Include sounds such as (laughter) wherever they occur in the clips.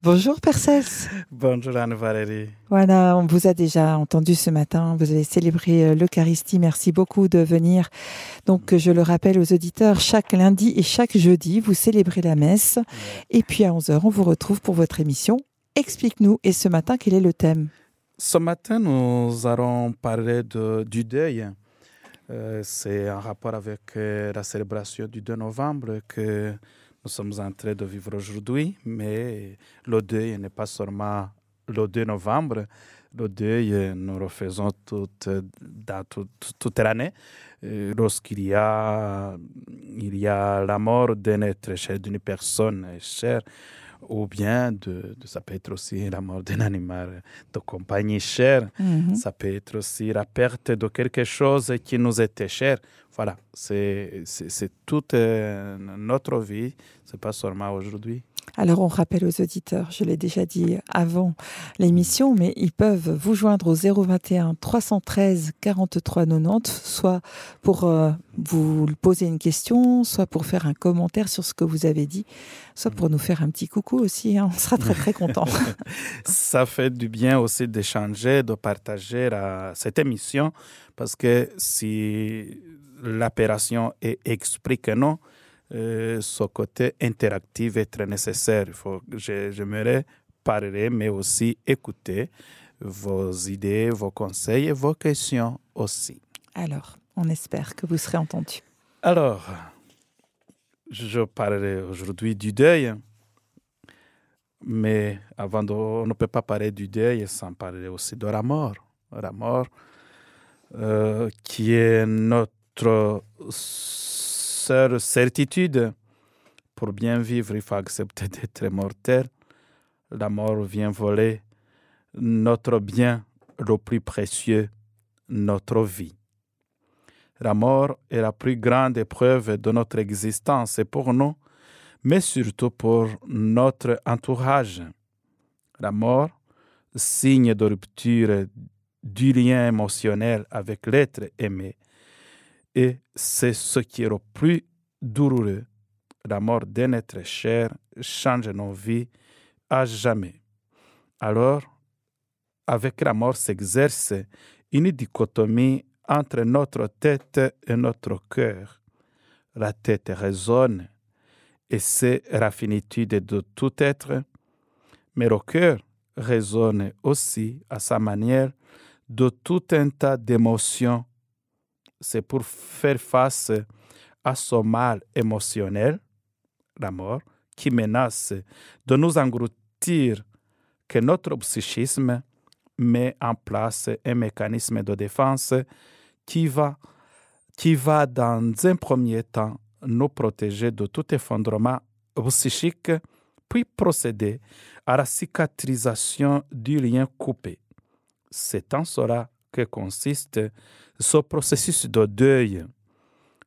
Bonjour Percels. Bonjour Anne-Valérie. Voilà, on vous a déjà entendu ce matin. Vous avez célébré euh, l'Eucharistie. Merci beaucoup de venir. Donc, je le rappelle aux auditeurs, chaque lundi et chaque jeudi, vous célébrez la messe. Et puis à 11h, on vous retrouve pour votre émission. Explique-nous. Et ce matin, quel est le thème? Ce matin, nous allons parler de, du deuil. Euh, C'est en rapport avec euh, la célébration du 2 novembre que nous sommes en train de vivre aujourd'hui, mais le deuil n'est pas seulement le 2 novembre. Le deuil, nous le faisons toute, toute, toute l'année. Euh, Lorsqu'il y a, y a la mort d'un être cher, d'une personne chère, ou bien de, de- ça peut être aussi la mort d'un animal de compagnie cher, Mhm. ça peut être aussi la perte de quelque chose qui nous était cher. Voilà, c'est toute euh, notre vie, c'est pas seulement aujourd'hui. Alors, on rappelle aux auditeurs, je l'ai déjà dit avant l'émission, mais ils peuvent vous joindre au 021 313 43 90, soit pour euh, vous poser une question, soit pour faire un commentaire sur ce que vous avez dit, soit pour nous faire un petit coucou aussi. hein. On sera très très contents. (laughs) Ça fait du bien aussi d'échanger, de partager la- cette émission, parce que si l'opération est explique que non, euh, ce côté interactif est très nécessaire. Il faut, je- j'aimerais parler, mais aussi écouter vos idées, vos conseils et vos questions aussi. Alors, on espère que vous serez entendus. Alors, je parlerai aujourd'hui du deuil, mais avant de, on ne peut pas parler du deuil sans parler aussi de la mort. La mort, euh, qui est notre certitude. Pour bien vivre, il faut accepter (laughs) d'être mortel. La mort vient voler notre bien le plus précieux, notre vie. La mort est la plus grande épreuve de notre existence et pour nous, mais surtout pour notre entourage. La mort, signe de rupture du lien émotionnel avec l'être aimé, et c'est ce qui est le plus douloureux. La mort d'un être cher change nos vies à jamais. Alors, avec la mort s'exerce une dichotomie entre notre tête et notre cœur. La tête raisonne et c'est la finitude de tout être, mais le cœur raisonne aussi à sa manière de tout un tas d'émotions. C'est pour faire face à ce mal émotionnel, la mort, qui menace de nous engloutir que notre psychisme met en place un mécanisme de défense qui va, qui va dans un premier temps nous protéger de tout effondrement psychique, puis procéder à la cicatrisation du lien coupé. C'est en cela consiste ce processus de deuil.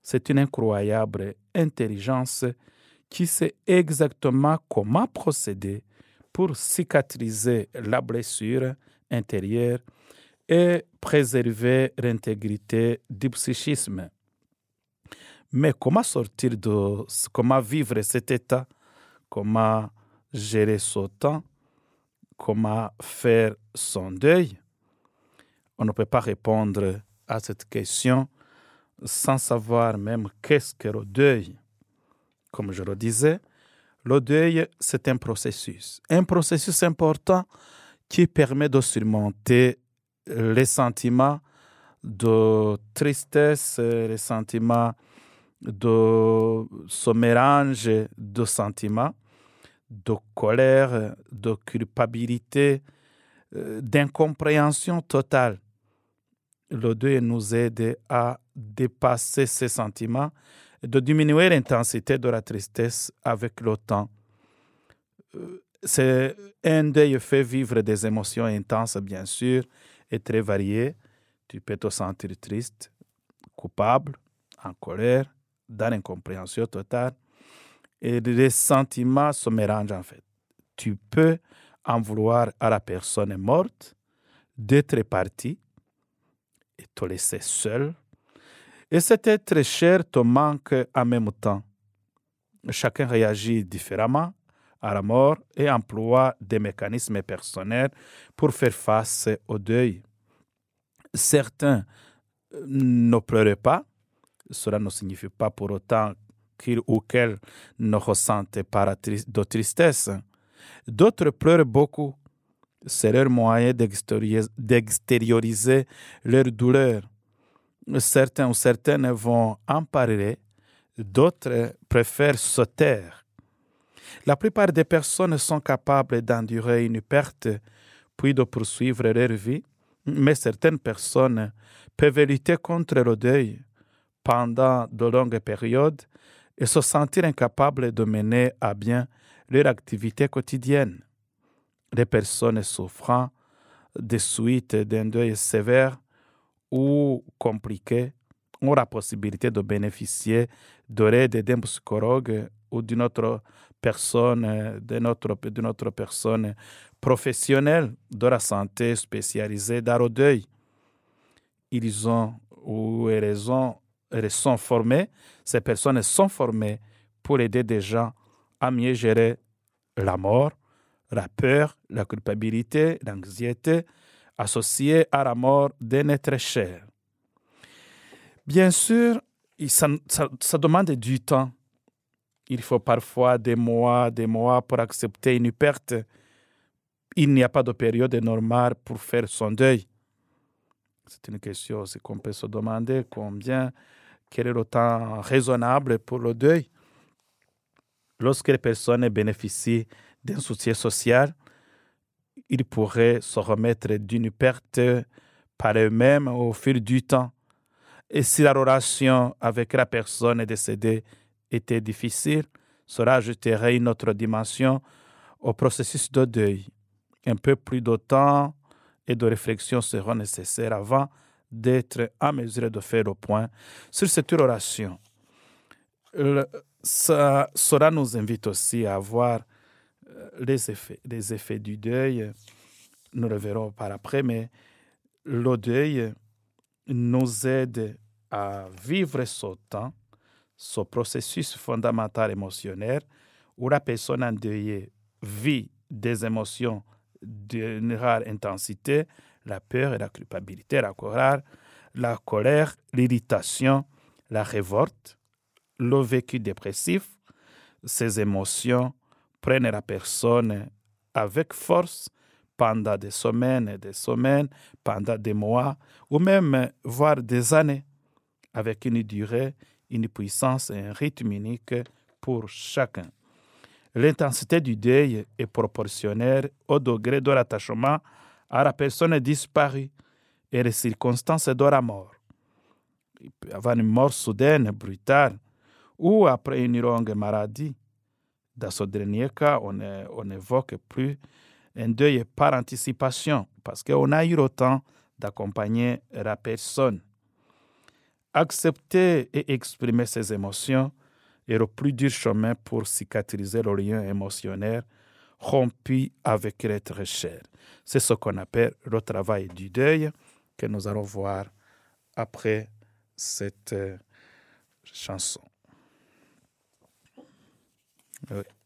C'est une incroyable intelligence qui sait exactement comment procéder pour cicatriser la blessure intérieure et préserver l'intégrité du psychisme. Mais comment sortir de comment vivre cet état, comment gérer son temps, comment faire son deuil? On ne peut pas répondre à cette question sans savoir même qu'est-ce que le deuil. Comme je le disais, le deuil, c'est un processus, un processus important qui permet de surmonter les sentiments de tristesse, les sentiments de ce mélange de sentiments, de colère, de culpabilité, d'incompréhension totale. Le deuil nous aide à dépasser ces sentiments et de diminuer l'intensité de la tristesse avec le temps. Euh, C'est un deuil fait vivre des émotions intenses, bien sûr, et très variées. Tu peux te sentir triste, coupable, en colère, dans l'incompréhension totale. Et les sentiments se mélangent en fait. Tu peux en vouloir à la personne morte d'être partie et te laisser seul. Et cet être cher te manque en même temps. Chacun réagit différemment à la mort et emploie des mécanismes personnels pour faire face au deuil. Certains ne pleurent pas, cela ne signifie pas pour autant qu'ils ou qu'elles ne ressentent pas de tristesse. D'autres pleurent beaucoup. C'est leur moyen d'extérioriser leur douleur. Certains ou certaines vont en parler, d'autres préfèrent se taire. La plupart des personnes sont capables d'endurer une perte puis de poursuivre leur vie, mais certaines personnes peuvent lutter contre le deuil pendant de longues périodes et se sentir incapables de mener à bien leur activité quotidienne. Les personnes souffrant des suites d'un deuil sévère ou compliqué ont la possibilité de bénéficier de l'aide d'un psychologue ou d'une autre personne, d'une autre, autre, personne professionnelle de la santé spécialisée dans le deuil. Ils ont ou elles, ont, elles sont formées, ces personnes sont formées pour aider des gens à mieux gérer la mort, la peur, la culpabilité, l'anxiété associée à la mort d'un être cher. Bien sûr, ça, demande du temps il faut parfois des mois, des mois pour accepter une perte. Il n'y a pas de période normale pour faire son deuil. C'est une question qu'on peut se demander combien, quel est le temps raisonnable pour le deuil? Lorsque les personnes bénéficient d'un soutien social, ils pourraient se remettre d'une perte par eux-mêmes au fil du temps. Et si la relation avec la personne décédée était difficile, cela ajouterait une autre dimension au processus de deuil. Un peu plus de temps et de réflexion seront nécessaires avant d'être en mesure de faire le point sur cette relation. Cela nous invite aussi à voir euh, les effets, effets du deuil. Nous le verrons par après, mais le deuil nous aide à vivre ce temps ce processus fondamental émotionnel où la personne endeuillée vit des émotions d'une rare intensité, la peur et la culpabilité, la la colère, l'irritation, la révolte, le vécu dépressif. Ces émotions prennent la personne avec force pendant des semaines et des semaines, pendant des mois ou même voire des années, avec une durée une puissance et un rythme unique pour chacun. L'intensité du deuil est proportionnelle au degré de l'attachement à la personne disparue et les circonstances de la mort. Il peut y avoir une mort soudaine, brutale, ou après une longue maladie. Dans ce dernier cas, on n'évoque plus un deuil par anticipation parce qu'on a eu le temps d'accompagner la personne. Accepter et exprimer ses émotions est le plus dur chemin pour cicatriser le lien émotionnel rompu avec l'être cher. C'est ce qu'on appelle le travail du deuil que nous allons voir après cette euh, chanson.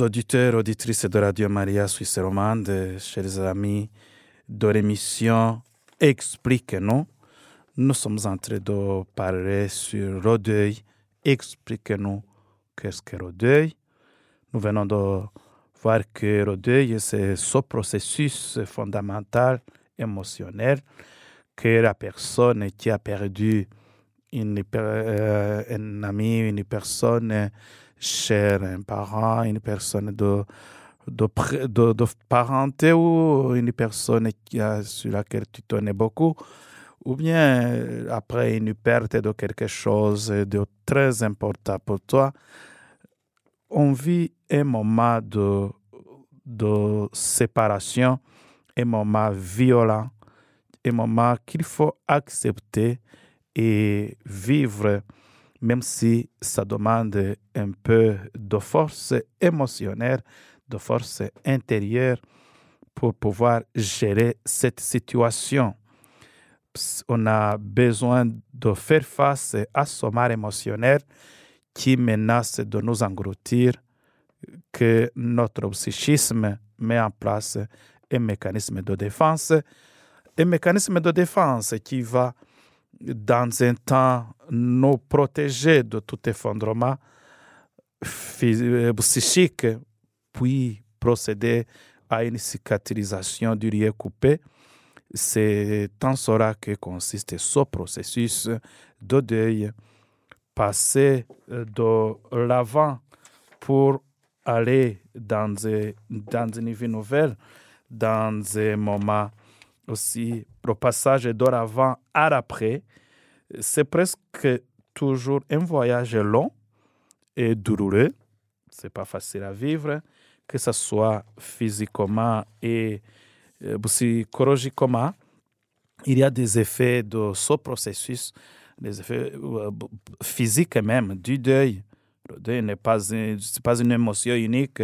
Auditeurs, auditrices de Radio Maria Suisse Romande, chers amis de l'émission Explique-nous, nous sommes en train de parler sur le deuil. Explique-nous qu'est-ce que le deuil. Nous venons de voir que le deuil, c'est ce processus fondamental, émotionnel, que la personne qui a perdu euh, un ami, une personne chère, un parent, une personne de, de, de, parenté ou une personne sur laquelle tu tenais beaucoup, ou bien euh, après une perte de quelque chose de très important pour toi, on vit un moment de, de séparation, un moment violent, un moment qu'il faut accepter et vivre, même si ça demande un peu de force émotionnelle, de force intérieure pour pouvoir gérer cette situation. On a besoin de faire face à ce mal émotionnel qui menace de nous engloutir, que notre psychisme met en place un mécanisme de défense, un mécanisme de défense qui va dans un temps, nous protéger de tout effondrement euh, psychique, puis procéder à une cicatrisation du lieu coupé. C'est en cela que consiste ce processus de deuil, passer de l'avant pour aller dans, dans une vie nouvelle, dans un moment aussi le passage d'avant à l'après, c'est presque toujours un voyage long et douloureux. C'est pas facile à vivre, que ce soit physiquement et euh, psychologiquement. Il y a des effets de ce processus, des effets euh, physiques même, du deuil. Le deuil n'est pas, pas une émotion unique,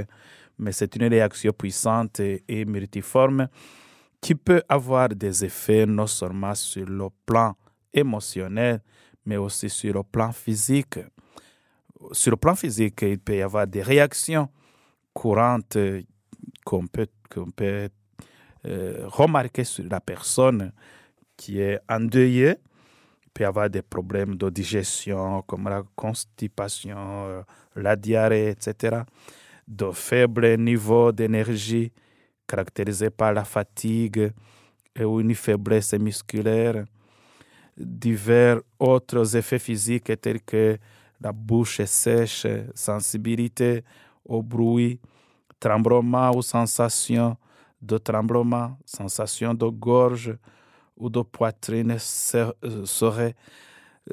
mais c'est une réaction puissante et multiforme qui peut avoir des effets non seulement sur le plan émotionnel, mais aussi sur le plan physique. Sur le plan physique, il peut y avoir des réactions courantes qu'on peut, peut euh, remarquer sur la personne qui est endeuillée. Il peut y avoir des problèmes de digestion comme la constipation, euh, la diarrhée, etc. De faibles niveaux d'énergie caractérisé par la fatigue et une faiblesse musculaire, divers autres effets physiques tels que la bouche sèche, sensibilité au bruit, tremblement ou sensation de tremblement, sensation de gorge ou de poitrine serait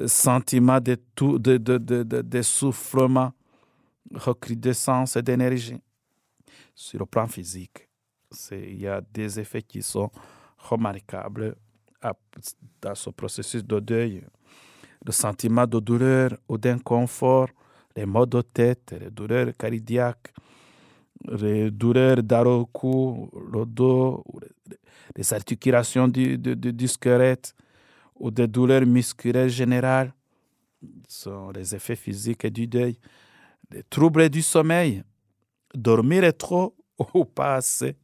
sentiment de, tout, de, de, de, recrudescence d'énergie. Sur le plan physique il y a des effets qui sont remarquables dans ce processus de deuil. Le sentiment de douleur ou d'inconfort, les maux de tête, les douleurs cardiaques, les douleurs dans cou, le dos, les articulations du, du, du squelette ou des douleurs musculaires générales sont les effets physiques du deuil. Les troubles du sommeil, dormir trop (laughs) ou pas assez,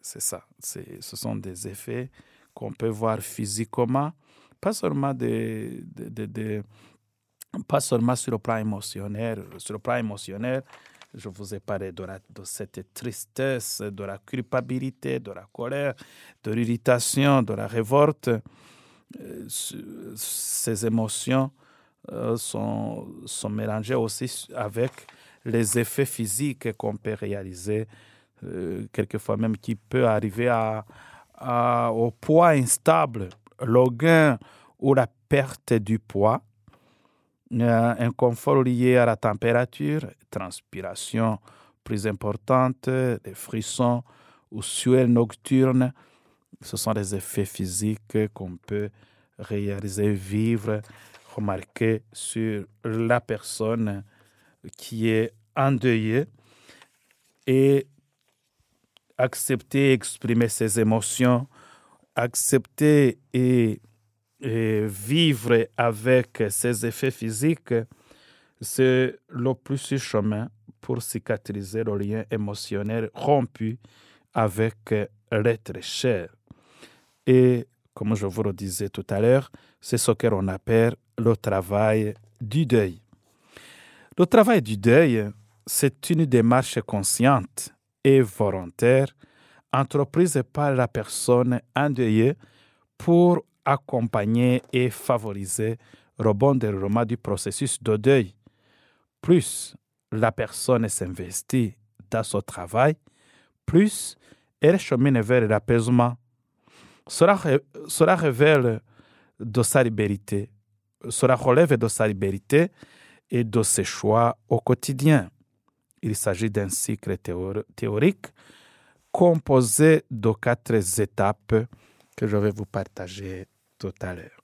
c'est ça. Ce sont des effets qu'on peut voir physiquement, pas seulement, de, pas seulement sur le plan émotionnel. Sur le plan émotionnel, je vous ai parlé de, de cette tristesse, de la culpabilité, de la colère, de l'irritation, de la révolte. Euh, ces émotions euh, sont, sont mélangées aussi avec les effets physiques qu'on peut réaliser euh, quelquefois même qui peut arriver à, au poids instable, le gain ou la perte du poids, un confort lié à la température, transpiration plus importante, des frissons ou sueur nocturne. Ce sont des effets physiques qu'on peut réaliser, vivre, remarquer sur la personne qui est endeuillée. Et accepter, exprimer ses émotions, accepter et, vivre avec ses effets physiques, c'est le plus chemin pour cicatriser le lien émotionnel rompu avec l'être cher. Et comme je vous le disais tout à l'heure, c'est ce qu'on appelle le travail du deuil. Le travail du deuil, c'est une démarche consciente et volontaire entreprise par la personne endeuillée pour accompagner et favoriser le bon déroulement du processus de deuil. Plus la personne s'investit dans son travail, plus elle chemine vers l'apaisement. Cela, cela révèle de sa liberté, cela relève de sa liberté et de ses choix au quotidien. Il s'agit d'un cycle théorique composé de quatre étapes que je vais vous partager tout à l'heure.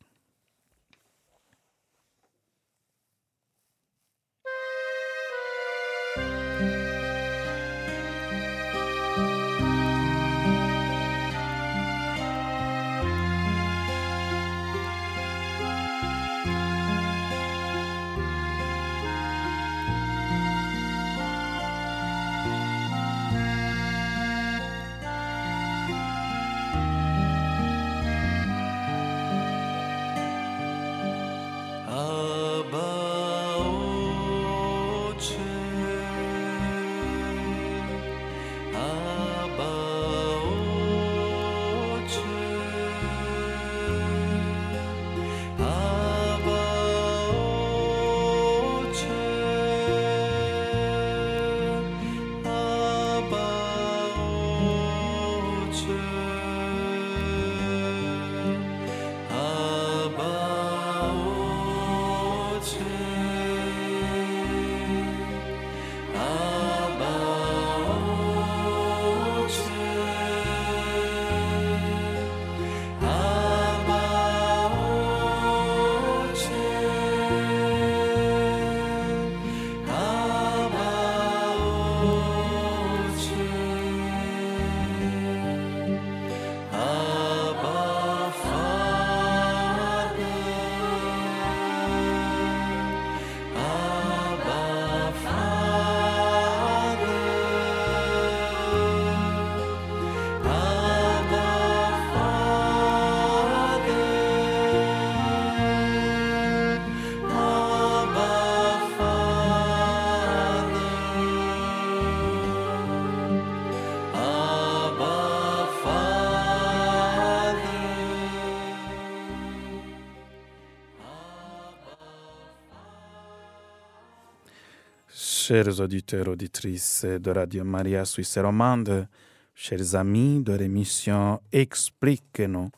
Chers auditeurs, auditrices de Radio Maria Suisse Romande, chers amis de l'émission Explique-nous,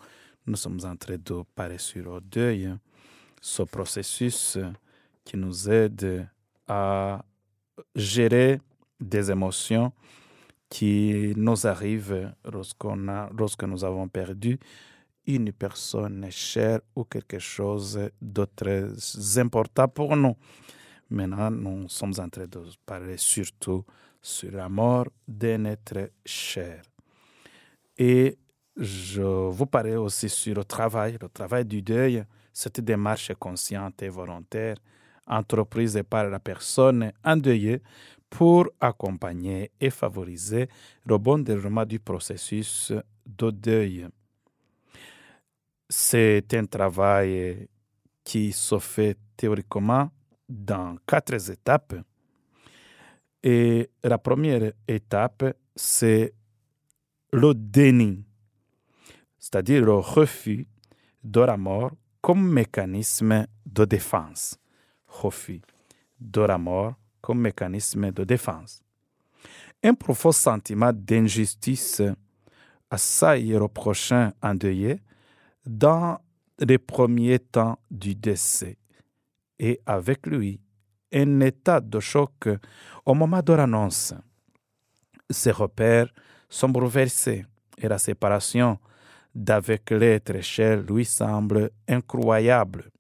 nous sommes en train de parler sur le deuil, ce processus qui nous aide à gérer des émotions qui nous arrivent lorsqu'on a, lorsque nous avons perdu une personne chère ou quelque chose d'autre important pour nous. Maintenant, nous sommes en train de parler surtout sur la mort d'un être cher. Et je vous parler aussi sur le travail, le travail du deuil, cette démarche consciente et volontaire entreprise par la personne endeuillée pour accompagner et favoriser le bon déroulement du processus de deuil. C'est un travail qui se fait théoriquement dans quatre étapes. Et la première étape, c'est le déni, c'est-à-dire le refus de la mort comme mécanisme de défense. Refus de la mort comme mécanisme de défense. Un profond sentiment d'injustice assaille le prochain endeuillé dans les premiers temps du décès et avec lui un état de choc au moment de l'annonce. Ses repères sont bouleversés et la séparation d'avec l'être cher lui semble incroyable.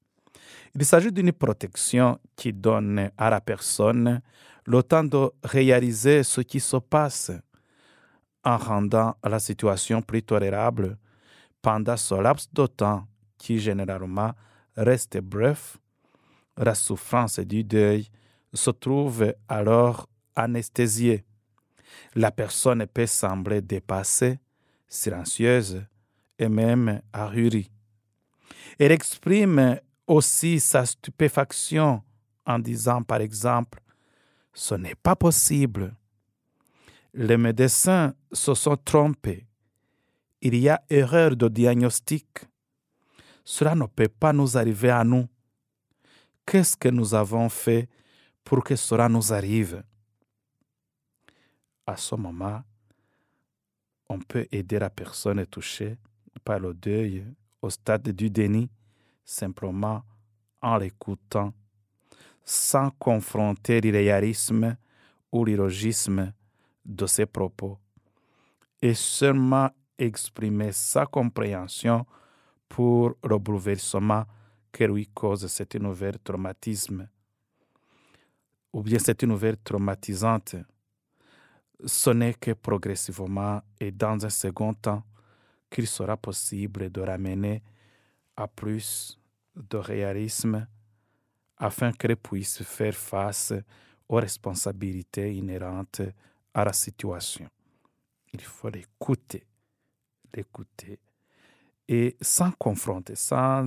Il s'agit d'une protection qui donne à la personne le temps de réaliser ce qui se passe en rendant la situation plus tolérable pendant ce laps de temps qui généralement reste bref la souffrance du deuil se trouve alors anesthésiée. La personne peut sembler dépassée, silencieuse et même ahurie. Elle exprime aussi sa stupéfaction en disant par exemple Ce n'est pas possible. Les médecins se sont trompés. Il y a erreur de diagnostic. Cela ne peut pas nous arriver à nous. Qu'est-ce que nous avons fait pour que cela nous arrive? À ce moment, on peut aider la personne touchée par le deuil au stade du déni simplement en l'écoutant, sans confronter l'irréalisme ou l'illogisme de ses propos, et seulement exprimer sa compréhension pour le bouleversement que lui cause cet nouvel traumatisme, ou bien cette nouvelle traumatisante. Ce n'est que progressivement et dans un second temps qu'il sera possible de ramener à plus de réalisme afin qu'elle puisse faire face aux responsabilités inhérentes à la situation. Il faut l'écouter, l'écouter et sans confronter, sans,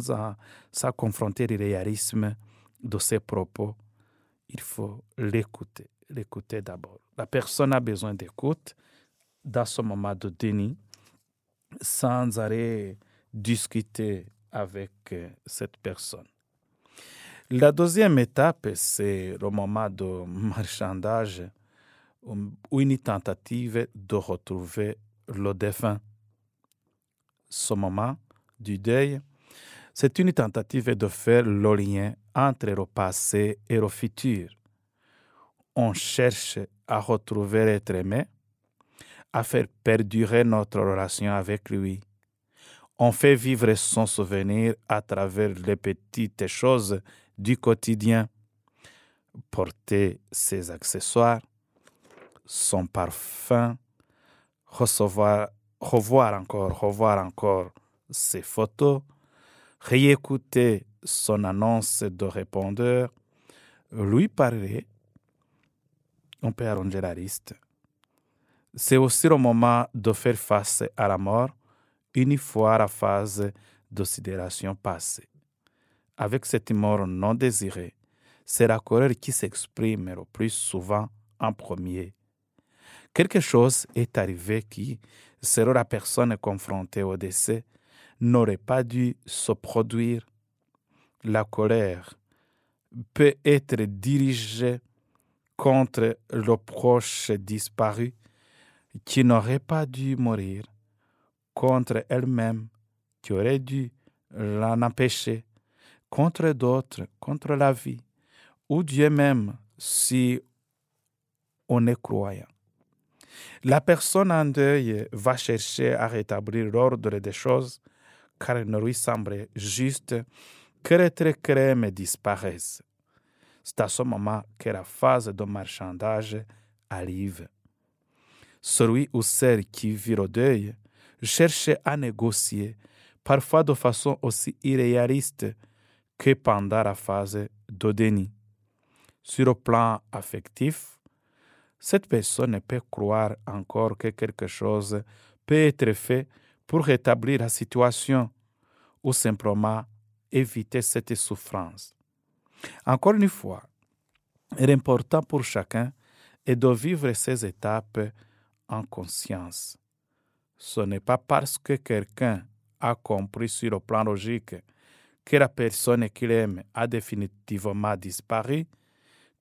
sans confronter le réalisme de ses propos, il faut l'écouter, l'écouter d'abord. La personne a besoin d'écoute dans ce moment de déni, sans arrêt discuter avec euh, cette personne. La deuxième étape, c'est le moment de (laughs) marchandage ou une tentative de retrouver le défunt. Ce moment du deuil, c'est une tentative de faire le lien entre le passé et le futur. On cherche à retrouver l'être aimé, à faire perdurer notre relation avec lui on fait vivre son souvenir à travers les petites choses du quotidien. Porter ses accessoires, son parfum, recevoir, revoir encore, revoir encore ses photos, réécouter son annonce de répondeur, lui parler. On peut arranger la liste. C'est aussi le moment de faire face à la mort une fois la phase d'ossidération passée. Avec cette mort non désirée, c'est la colère qui s'exprime le plus souvent en premier. Quelque chose est arrivé qui, selon la personne confrontée au décès, n'aurait pas dû se produire. La colère peut être dirigée contre le proche disparu qui n'aurait pas dû mourir contre elle-même qui aurait dû l'en empêcher, contre d'autres, contre la vie, ou Dieu même si on est croyant. La personne en deuil va chercher à rétablir l'ordre des choses car il ne lui semble juste que l'être crème disparaisse. C'est à ce moment que la phase de marchandage arrive. Celui ou celle qui vit le deuil chercher à négocier, parfois de façon aussi irréaliste que pendant la phase de déni. Sur le plan affectif, cette personne peut croire encore que quelque chose peut être fait pour rétablir la situation ou simplement éviter cette souffrance. Encore une fois, l'important pour chacun est de vivre ces étapes en conscience. Ce n'est pas parce que quelqu'un a compris sur le plan logique que la personne qu'il aime a définitivement disparu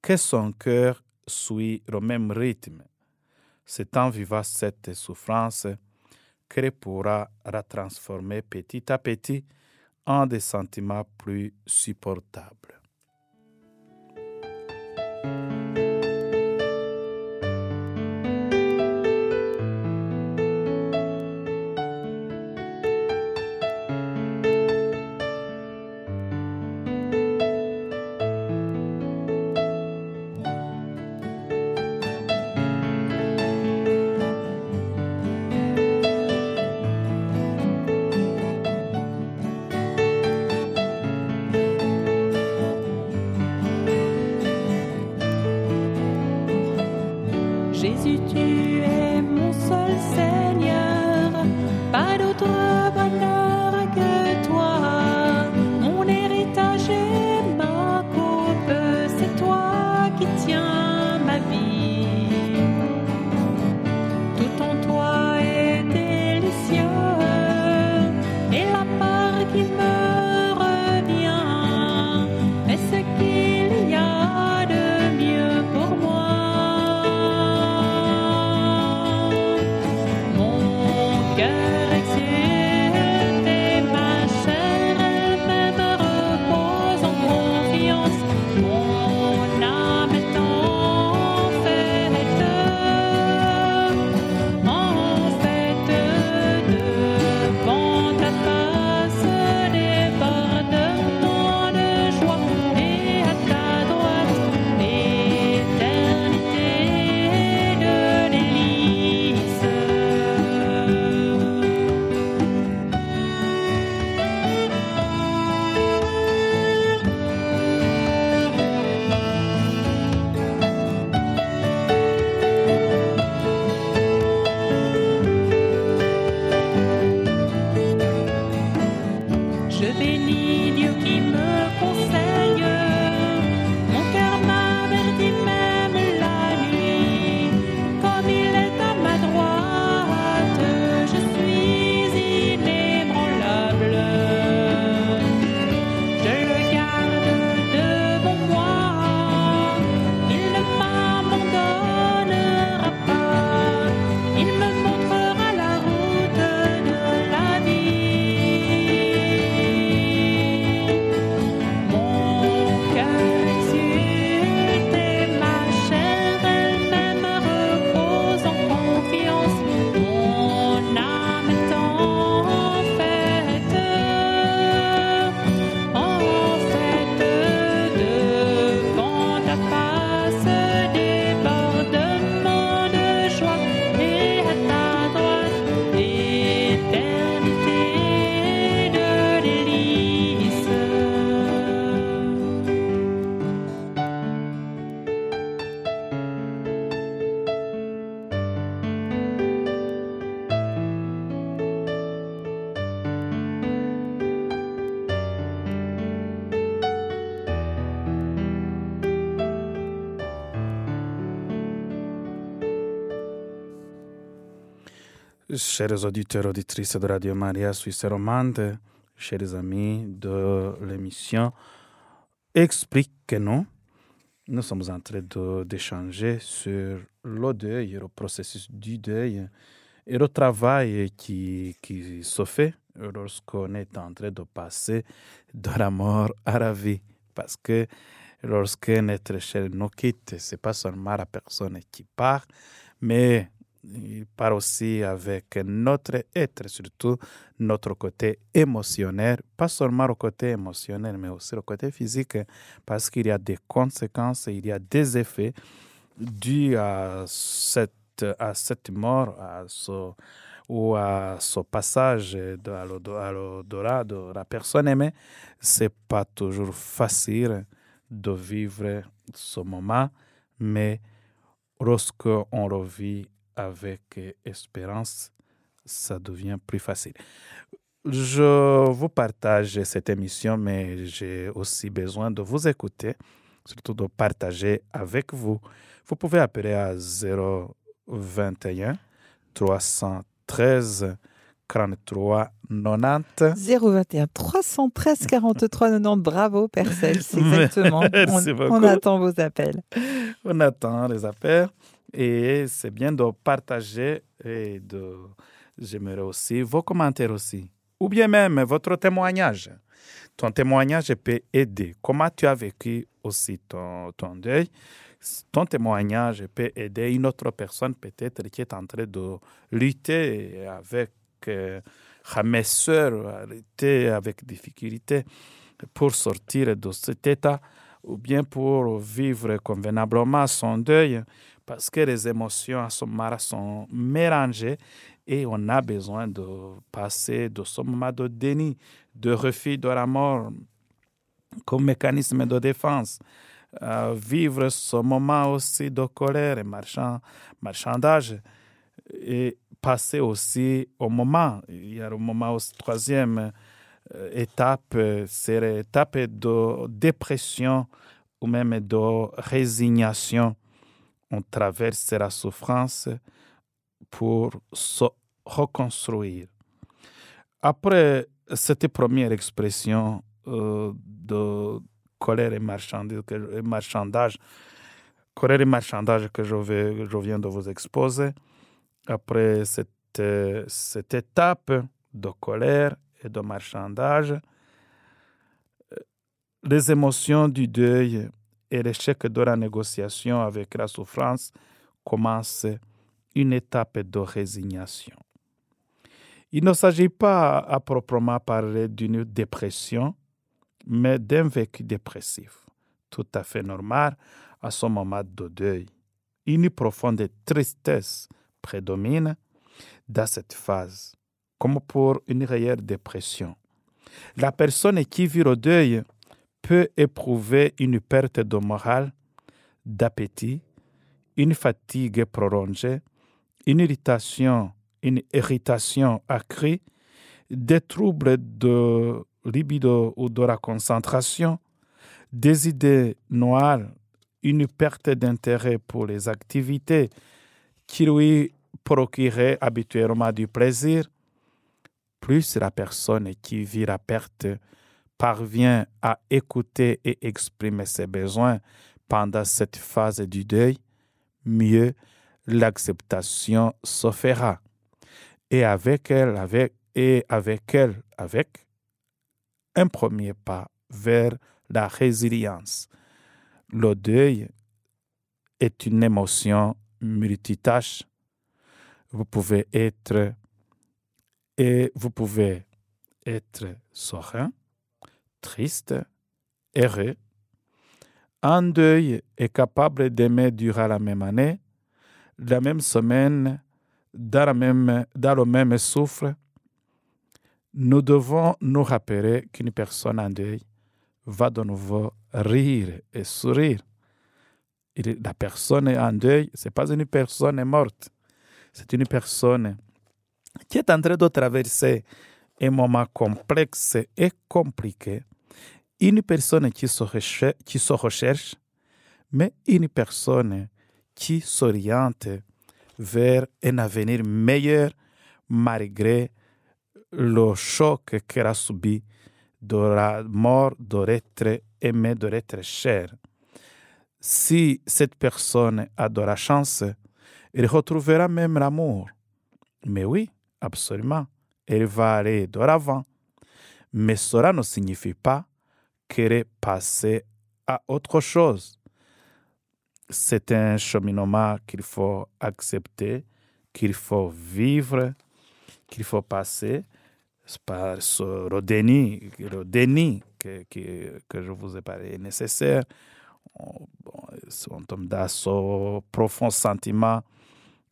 que son cœur suit le même rythme. C'est en vivant cette souffrance qu'elle pourra la transformer petit à petit en des sentiments plus supportables. Chers auditeurs, auditrices de Radio Maria Suisse romande, chers amis de l'émission Explique-nous, nous sommes en train d'échanger sur le deuil, le processus du deuil et le travail qui, qui se fait lorsqu'on est en train de passer de la mort à la vie. Parce que lorsque notre cher nous quitte, ce n'est pas seulement la personne qui part, mais il part aussi avec notre être, surtout notre côté émotionnel, pas seulement le côté émotionnel, mais aussi le côté physique, parce qu'il y a des conséquences, il y a des effets dus à cette, à cette mort, à ce, ou à ce passage à l'au-delà de la personne aimée. C'est pas toujours facile de vivre ce moment, mais lorsqu'on le vit avec espérance, ça devient plus facile. Je vous partage cette émission, mais j'ai aussi besoin de vous écouter, surtout de partager avec vous. Vous pouvez appeler à 021 313 43 90. 021 313 43 90. Bravo, Percel, c'est (laughs) exactement. on, on attend vos appels. On attend les appels. Et c'est bien de partager et de. J'aimerais aussi vos commentaires aussi. Ou bien même votre témoignage. Ton témoignage peut aider. Comment tu as vécu aussi ton, ton deuil? Ton témoignage peut aider une autre personne peut-être qui est en train de lutter avec euh, mes soeurs, lutter avec difficulté pour sortir de cet état ou bien pour vivre convenablement son deuil parce que les émotions à ce moment sont mélangées et on a besoin de passer de ce moment de déni, de refus de la mort comme mécanisme de défense vivre ce moment aussi de colère et marchand, marchandage et passer aussi au moment. Il y a le moment, aussi, troisième euh, étape, c'est l'étape de dépression ou même de résignation. On traverse la souffrance pour se reconstruire. Après cette première expression euh, de colère et marchandage, colère et marchandage que je, je viens de vous exposer, après cette, cette étape de colère et de marchandage, les émotions du deuil et l'échec de la négociation avec la souffrance commencent une étape de résignation. Il ne s'agit pas à proprement parler d'une dépression, mais d'un vécu dépressif, tout à fait normal à ce moment de deuil. Une profonde tristesse prédomine dans cette phase, comme pour une réelle dépression. La personne qui vit le deuil peut éprouver une perte de morale, d'appétit, une fatigue prolongée, une irritation, une irritation accrue, des troubles de libido ou de la concentration, des idées noires, une perte d'intérêt pour les activités qui lui procuraient habituellement du plaisir, plus la personne qui vit la perte parvient à écouter et exprimer ses besoins pendant cette phase du deuil, mieux l'acceptation se fera. Et avec elle, avec, et avec elle, avec un premier pas vers la résilience. Le deuil est une émotion multitâche. Vous pouvez être et vous pouvez être serein, triste, heureux. Un deuil est capable d'aimer durant la même année, la même semaine, dans, même, dans le même souffle, nous devons nous rappeler qu'une personne en deuil va de nouveau rire et sourire. la personne en deuil, ce n'est pas une personne morte, c'est une personne qui est en train de traverser un moment complexe et compliqué. Une personne qui se recherche, mais une personne qui s'oriente vers un avenir meilleur malgré le choc qu'elle a subi de la mort de l'être aimé, de l'être cher. Si cette personne a de la chance, elle retrouvera même l'amour. Mais oui, absolument, elle va aller de l'avant. Mais cela ne signifie pas qu'elle est passée à autre chose c'est un cheminement qu'il faut accepter, qu'il faut vivre, qu'il faut passer par ce déni, le déni que, que, je vous ai parlé nécessaire. On tombe dans ce profond sentiment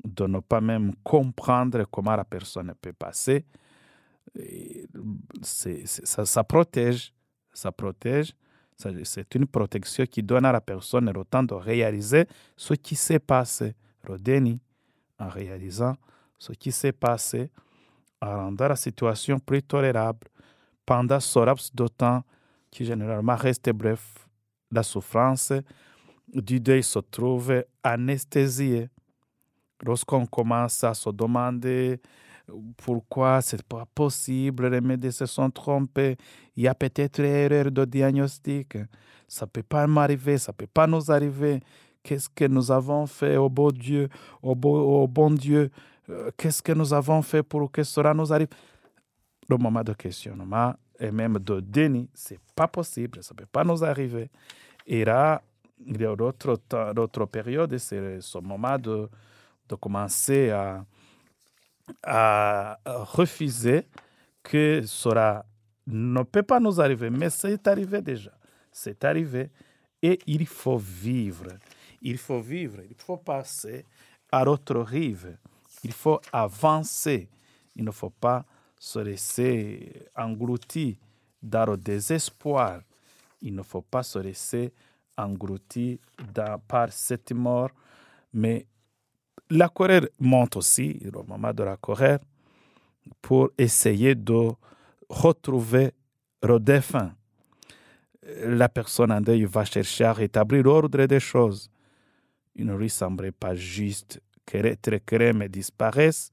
de ne pas même comprendre comment la personne peut passer. Ça, protège, ça protège. C'est une protection qui donne à la personne le temps de réaliser ce qui s'est passé. Rodeni, en réalisant ce qui s'est passé, en rendant la situation plus tolérable pendant ce laps de temps qui généralement reste bref. La souffrance du deuil se trouve anesthésiée. Lorsqu'on commence à se demander pourquoi c'est pas possible, les médecins se sont trompés, il y a peut-être erreur de diagnostic, ça peut pas m'arriver, ça peut pas nous arriver. Qu'est-ce que nous avons fait au beau Dieu, au, beau, au bon Dieu? Euh, Qu'est-ce que nous avons fait pour que cela nous arrive? Le moment de questionnement et même de déni, c'est pas possible, ça peut pas nous arriver. Et là, il y a d'autres périodes, c'est ce moment de, de commencer à, a refusé que cela ne peut pas nous arriver, mais c'est arrivé déjà. C'est arrivé et il faut vivre. Il faut vivre, il faut passer à l'autre rive. Il faut avancer. Il ne faut pas se laisser engloutir dans le désespoir. Il ne faut pas se laisser englouti par cette mort. Mais la colère monte aussi, au moment de la colère, pour essayer de retrouver le défunt. La personne en deuil va chercher à rétablir l'ordre des choses. Il ne lui semblait pas juste que être crème disparaisse.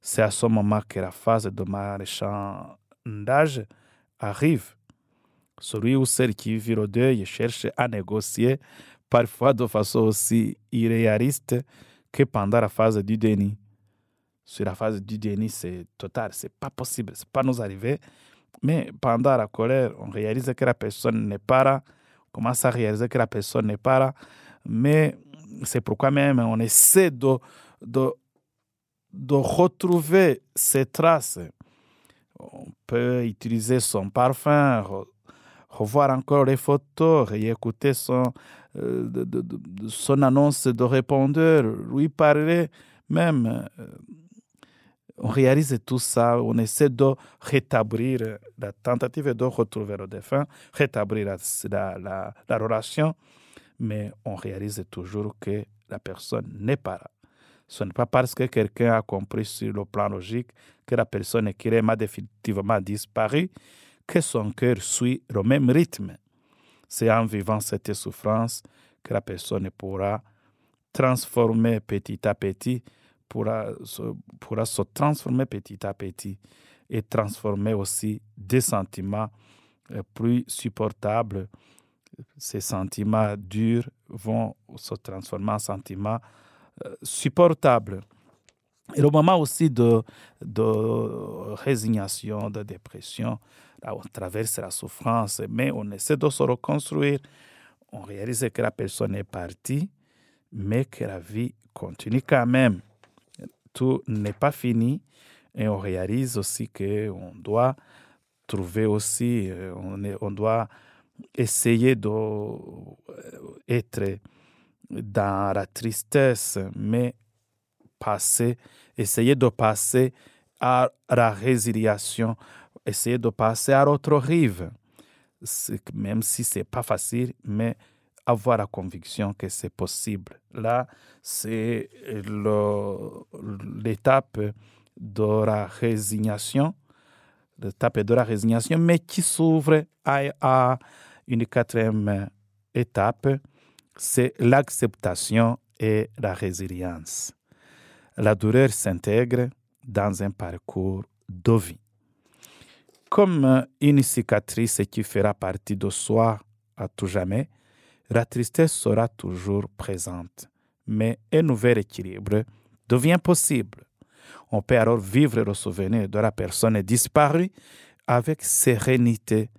C'est à ce moment que la phase de marchandage arrive. Celui ou celle qui vit le deuil cherche à négocier, parfois de façon aussi irréaliste que pendant la phase du déni. Sur la phase du déni, c'est total, c'est pas possible, c'est pas nous arriver. Mais pendant la colère, on réalise que la personne n'est pas là, on commence à réaliser que la personne n'est pas là. Mais c'est pourquoi même on essaie de, de, de retrouver ces traces. On peut utiliser son parfum, revoir encore les photos, réécouter son, euh, son annonce de répondeur, lui parler même. Euh, on réalise tout ça, on essaie de rétablir la tentative de retrouver le défunt, rétablir la, la, la relation, mais on réalise toujours que la personne n'est pas là. Ce n'est pas parce que quelqu'un a compris sur le plan logique que la personne qui est définitivement disparu que son cœur suit le même rythme. C'est en vivant cette souffrance que la personne pourra transformer petit à petit, pourra pourra se transformer petit à petit et transformer aussi des sentiments euh, plus supportables. Ces sentiments durs vont se transformer en sentiments euh, supportables. Et le moment aussi de, de résignation, de dépression, on traverse la souffrance, mais on essaie de se reconstruire. On réalise que la personne est partie, mais que la vie continue quand même. Tout n'est pas fini et on réalise aussi qu'on doit trouver aussi, euh, on, on doit essayer d'être euh, dans la tristesse, mais passer, essayer de passer à la résiliation, essayer de passer à l'autre rive, même si ce n'est pas facile, mais avoir la conviction que c'est possible. Là, c'est l'étape de la résignation, l'étape de la résignation, mais qui s'ouvre à, une quatrième étape, c'est l'acceptation et la résilience. La douleur s'intègre dans un parcours de vie comme une cicatrice qui fera partie de soi à tout jamais, la tristesse sera toujours présente. Mais un nouvel équilibre devient possible. On peut alors vivre le souvenir de la personne disparue avec sérénité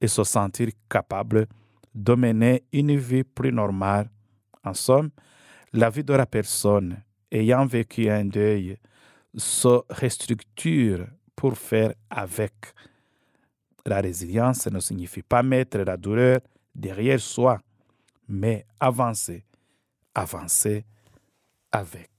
et se sentir capable de mener une vie plus normale. En somme, la vie de la personne ayant vécu un deuil se restructure pour faire avec la résilience ne signifie pas mettre la douleur derrière soi, mais avancer, avancer avec.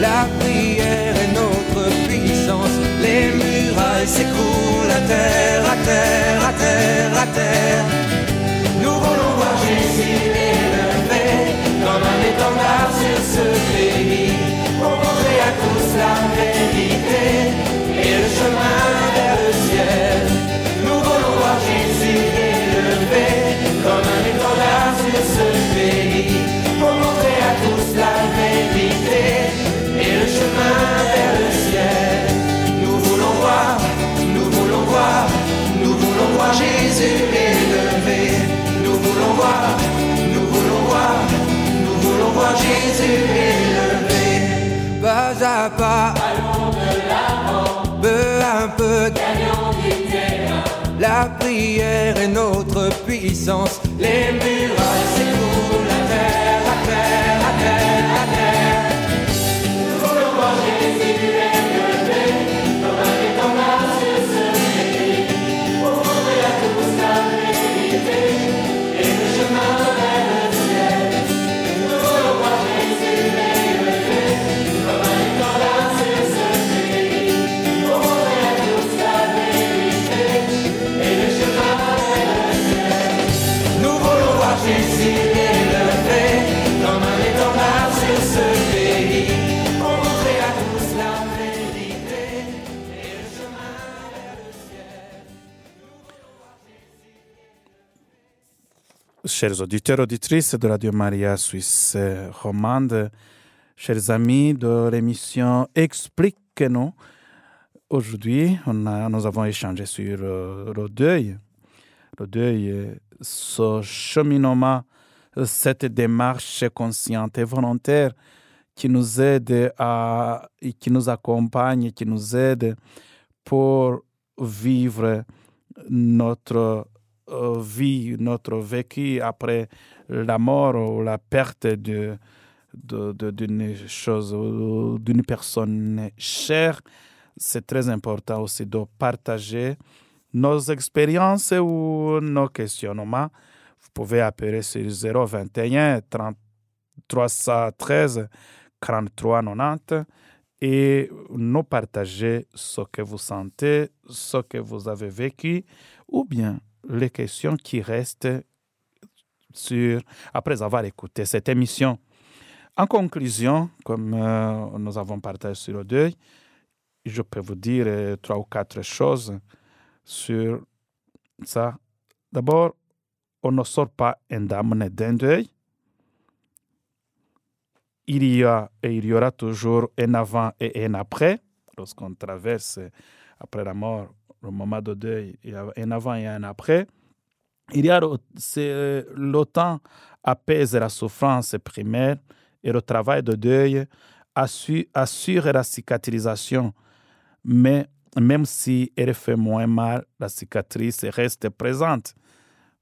La prière est notre puissance. Les murailles s'écroulent à terre, à terre, à terre, à terre. Nous voulons voir, nous voulons voir, nous voulons voir Jésus élevé. Pas à pas, allons de l'avant, peu à peu, gagnons du terrain. La prière est notre puissance, les murailles. Chers auditeurs, auditrices de Radio Maria Suisse romande, chers amis de l'émission Explique-nous, aujourd'hui, nous avons échangé sur euh, le deuil. Le deuil, euh, ce cheminement, euh, cette démarche consciente et volontaire qui nous aide à, qui nous accompagne, qui nous aide pour vivre notre euh, vie, notre vécu après la mort ou la perte de- d'une chose, ou d'une personne chère, c'est très important aussi de partager nos expériences ou nos questionnements. Vous pouvez appeler sur 021 30 313 43 90 et nous partager ce que vous sentez, ce que vous avez vécu ou bien les questions qui restent sur, après avoir écouté cette émission. En conclusion, comme euh, nous avons partagé sur le deuil, je peux vous dire euh, trois ou quatre choses sur ça. D'abord, on ne sort pas indemne d'un deuil. Il y a et il y aura toujours un avant et un après. Lorsqu'on traverse après la mort le moment de deuil, il y a un avant et un après. Il y a le- le temps apaise la souffrance primaire et le travail de deuil assure, assure la cicatrisation. Mais même si elle fait moins mal, la cicatrice reste présente.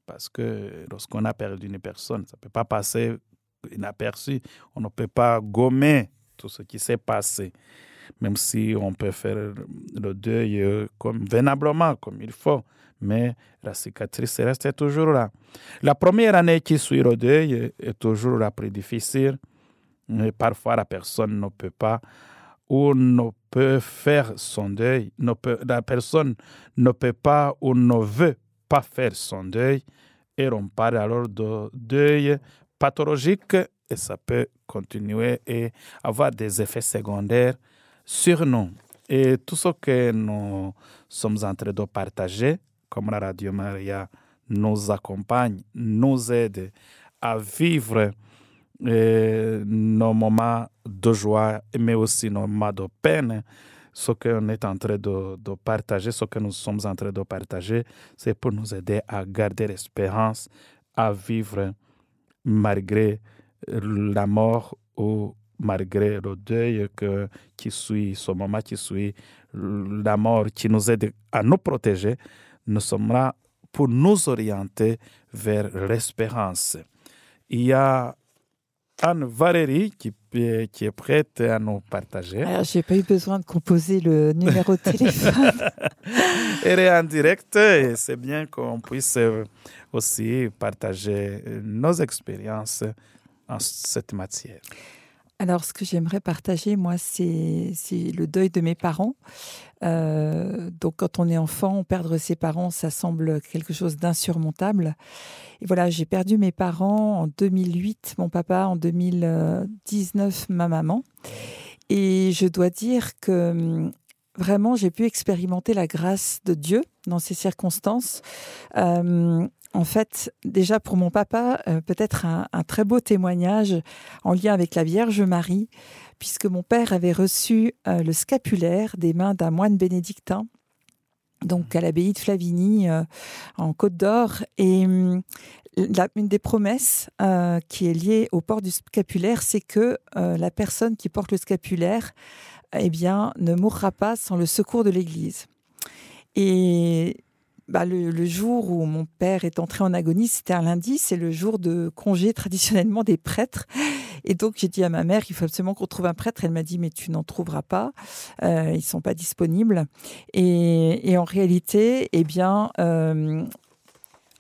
Parce que lorsqu'on a perdu une personne, ça ne peut pas passer inaperçu. On ne peut pas gommer tout ce qui s'est passé. Même si on peut faire le deuil euh, comme comme il faut. Mais la cicatrice reste toujours là. La première année qui suit le deuil est toujours la plus difficile. Parfois, la personne ne peut pas ou ne peut faire son deuil. La personne ne peut pas ou ne veut pas faire son deuil. Et on parle alors de deuil pathologique et ça peut continuer et avoir des effets secondaires sur nous. Et tout ce que nous sommes en train de partager, comme la Radio Maria nous accompagne, nous aide à vivre euh, nos moments de joie, mais aussi nos moments de peine. Ce qu'on est en train de, de partager, ce que nous sommes en train de partager, c'est pour nous aider à garder l'espérance, à vivre malgré la mort ou malgré le deuil que, qui suit, ce moment qui suit la mort, qui nous aide à nous protéger, nous sommes là pour nous orienter vers l'espérance. Il y a Anne Valérie qui, est prête à nous partager. Alors, j'ai pas eu besoin de composer le numéro de téléphone. (laughs) Elle est en direct et c'est bien qu'on puisse aussi partager nos expériences en cette matière. Alors, ce que j'aimerais partager, moi, c'est le deuil de mes parents. Euh, donc, quand on est enfant, perdre ses parents, ça semble quelque chose d'insurmontable. Et voilà, j'ai perdu mes parents en 2008, mon papa en 2019, ma maman. Et je dois dire que hum, vraiment, j'ai pu expérimenter la grâce de Dieu dans ces circonstances. Euh, en fait, déjà pour mon papa, euh, peut-être un, un très beau témoignage en lien avec la Vierge Marie, puisque mon père avait reçu euh, le scapulaire des mains d'un moine bénédictin, donc à l'abbaye de Flavigny, euh, en Côte d'Or. Et la- une des promesses qui est liée au port du scapulaire, c'est que la personne qui porte le scapulaire, eh bien, ne mourra pas sans le secours de l'Église. Et bah, le, jour où mon père est entré en agonie, c'était un lundi, c'est le jour de congé (laughs) traditionnellement des prêtres. Et donc j'ai dit à ma mère, il faut absolument qu'on trouve un prêtre. Elle m'a dit, mais tu n'en trouveras pas, euh, ils sont pas disponibles. Et, et en réalité, eh bien, euh,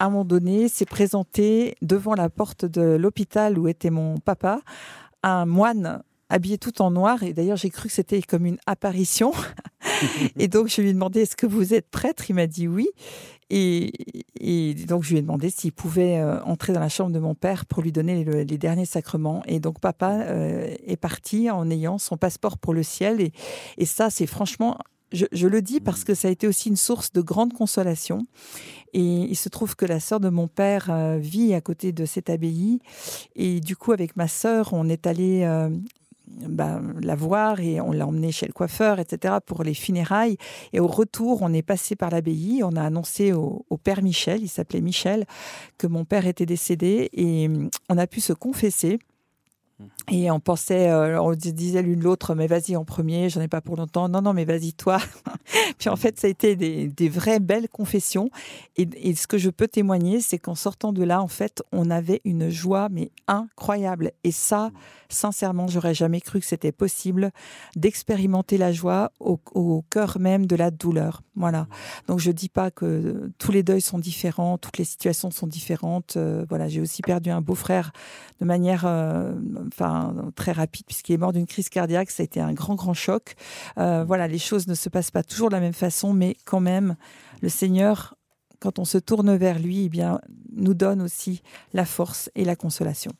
à un moment donné, s'est présenté devant la porte de l'hôpital où était mon papa un moine habillé tout en noir. Et d'ailleurs, j'ai cru que c'était comme une apparition. (laughs) et donc, je lui ai demandé Est-ce que vous êtes prêtre? Il m'a dit oui. Et, et donc, je lui ai demandé s'il pouvait euh, entrer dans la chambre de mon père pour lui donner le- les derniers sacrements. Et donc, papa euh, est parti en ayant son passeport pour le ciel. Et, et ça, c'est franchement. Je, je le dis parce que ça a été aussi une source de grande consolation. Et il se trouve que la sœur de mon père euh, vit à côté de cette abbaye. Et du coup, avec ma sœur, on est allé ben, la voir et on l'a emmenée chez le coiffeur, etc., pour les funérailles. Et au retour, on est passé par l'abbaye. On a annoncé au, au père Michel, il s'appelait Michel, que mon père était décédé. Et hum, on a pu se confesser. Et on pensait, euh, on dis- disait l'une l'autre, mais vas-y en premier, j'en ai pas pour longtemps. Non, non, mais vas-y toi. (laughs) Puis en fait, ça a été des, vraies belles confessions. Et, ce que je peux témoigner, c'est qu'en sortant de là, en fait, on avait une joie, mais incroyable. Et ça, sincèrement, j'aurais jamais cru que c'était possible d'expérimenter la joie au, au cœur même de la douleur. Voilà. Donc je dis pas que tous les deuils sont différents, toutes les situations sont différentes. Euh, voilà, j'ai aussi perdu un beau-frère de manière, euh, enfin, très rapide puisqu'il est mort d'une crise cardiaque. Ça a été un grand, grand choc. Euh, voilà, les choses ne se passent pas toujours de la même façon, mais quand même, le Seigneur, quand on se tourne vers lui, eh bien, nous donne aussi la force et la consolation.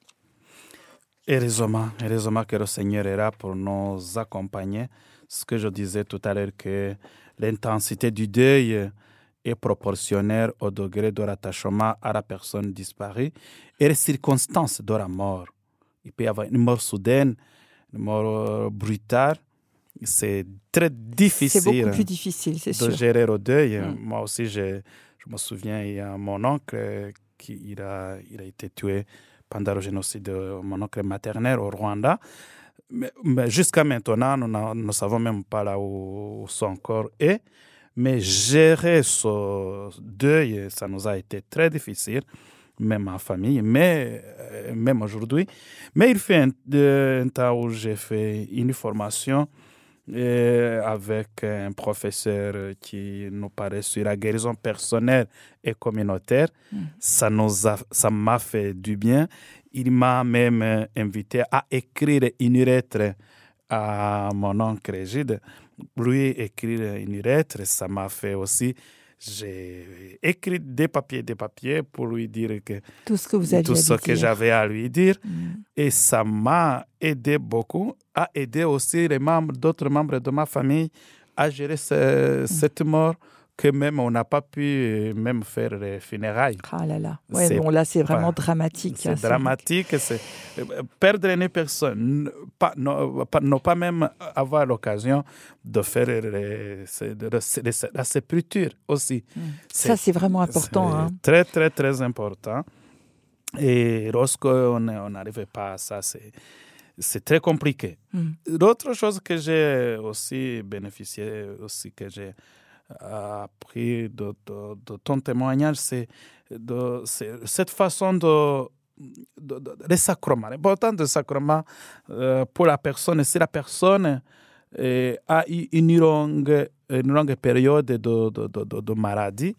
Heureusement, heureusement que le Seigneur est là pour nous accompagner. Ce que je disais tout à l'heure, que l'intensité du deuil est proportionnelle au degré de rattachement à la personne disparue et les circonstances de la mort. Il peut y avoir une mort soudaine, une mort euh, brutale. C'est très C'est difficile beaucoup plus difficile, c'est de sûr. gérer le deuil. Mm. Moi aussi, je, je me souviens, il y a mon oncle qui il a, il a été tué pendant le génocide de mon oncle maternel au Rwanda. Mais, mais jusqu'à maintenant, nous n'a- nous ne savons même pas là où son corps est. Mais gérer ce deuil, ça nous a été très difficile, même en famille, mais euh, même aujourd'hui. Mais il fait un, temps où j'ai fait une formation euh, avec un professeur qui nous parlait sur la guérison personnelle et communautaire. Ça nous a- ça m'a fait du bien. Il m'a même euh, invité à écrire une lettre à mon oncle Gide. Lui écrire une lettre, ça m'a fait aussi. J'ai écrit des papiers, des papiers pour lui dire que Tout ce que vous tout ce que j'avais à lui dire. Mm. Et ça m'a aidé beaucoup, à aider aussi les membres, d'autres membres de ma famille à gérer ce- cette mort que même on n'a pas pu euh, même faire les funérailles. Ah là là. Ouais, C'est bon, là, c'est vraiment pas- dramatique. hein, C'est dramatique, c'est euh, perdre une personne, ne pas, ne, pas, pas même avoir l'occasion de faire les- la sépulture aussi. Ça, c'est vraiment important. hein. Très, très, très important. Et lorsqu'on on n'arrivait pas à ça, c'est, c'est très compliqué. Mm. L'autre chose que j'ai aussi bénéficié, aussi que j'ai appris de, de- de ton témoignage, c'est, de, cette façon de, de, de- les sacrements. L'important des sacrements euh, pour la personne, si la personne euh, a une longue, une longue période de, de, de, de- de maladie,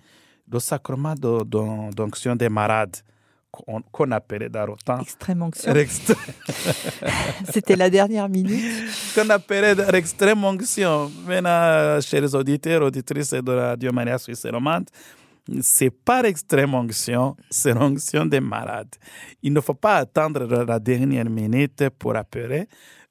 le sacrement de- de- d'onction des malades, qu'on appelait dans le temps Extrême onction. (laughs) C'était la dernière minute. qu'on appelait l'extrême onction. Maintenant, chez les auditeurs, auditrices de la Radio Maria Suisse romande, c'est pas l'extrême onction, c'est l'onction des malades. Il ne faut pas attendre la dernière minute pour appeler.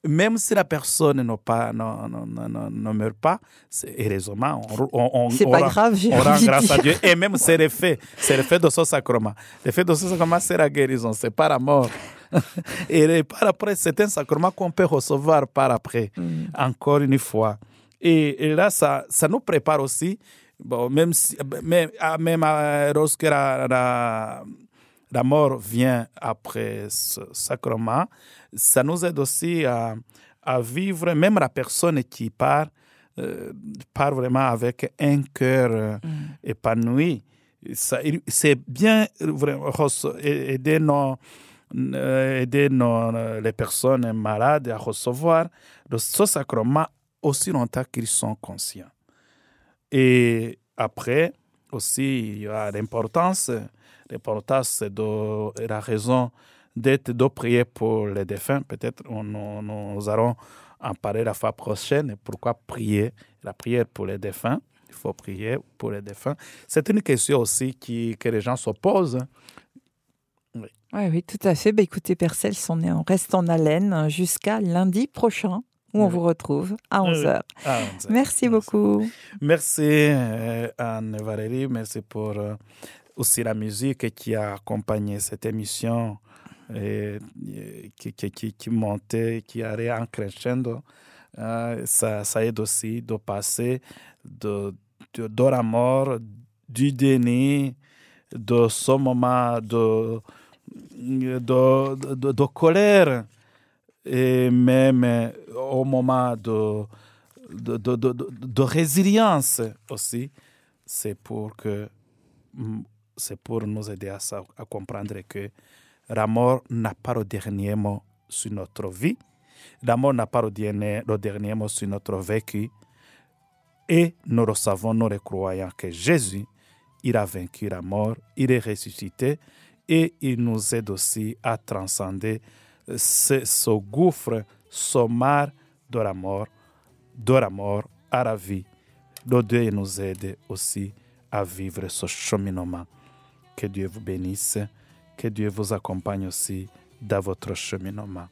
Même si la personne ne, pas, meurt pas, c'est heureusement, on, on, on- pas rend- grave, on rend grâce à. Dieu. Et même c'est l'effet, c'est l'effet de ce sacrement. L'effet de ce sacrement, c'est la guérison, c'est pas la mort. (laughs) Et par après, c'est un sacrement qu'on peut recevoir par après, encore une fois. Et, et là, ça, ça nous prépare aussi, bon, même, si, même, ah, même euh, lorsque la, la, la mort vient après ce sacrement, ça nous aide aussi à, à vivre, même la personne qui part, euh, part vraiment avec un cœur euh, épanoui. Ça- il- C'est bien aider, nos, euh, aider nos- les personnes malades à recevoir ce sacrement aussi longtemps qu'ils sont conscients. Et après, aussi, il y a l'importance, l'importance de la raison d'être, de prier pour les défunts. Peut-être nous allons en parler la fois prochaine. Pourquoi prier? La prière pour les défunts. Il faut prier pour les défunts. C'est une question aussi qui, que les gens se posent. Oui, oui, tout à fait. Bah, écoutez, Percel, on, est, on reste en haleine jusqu'à lundi prochain où on vous retrouve à Oui, oui. 11h. Ah, Merci beaucoup. Merci euh, Anne-Valérie, merci pour euh, aussi la musique qui a accompagné cette émission, et, qui, qui, qui, qui montait, qui allait en crescendo. Euh, ça, ça aide aussi de passer de, de, de la mort, du déni, de ce moment de, de, de, de colère et même au moment de, de, de, de, résilience aussi, c'est pour que c'est pour nous aider à, sa- à comprendre que la mort n'a pas le dernier mot sur notre vie, la mort n'a pas le dernier, le dernier mot sur notre vécu, et nous le savons, nous les croyants, que Jésus, il a vaincu la mort, il est ressuscité, et il nous aide aussi à transcender ce, ce gouffre sommaire de la mort, de la mort à la vie. Le Dieu nous aide aussi à vivre ce cheminement. Que Dieu vous bénisse, que Dieu vous accompagne aussi dans votre cheminement.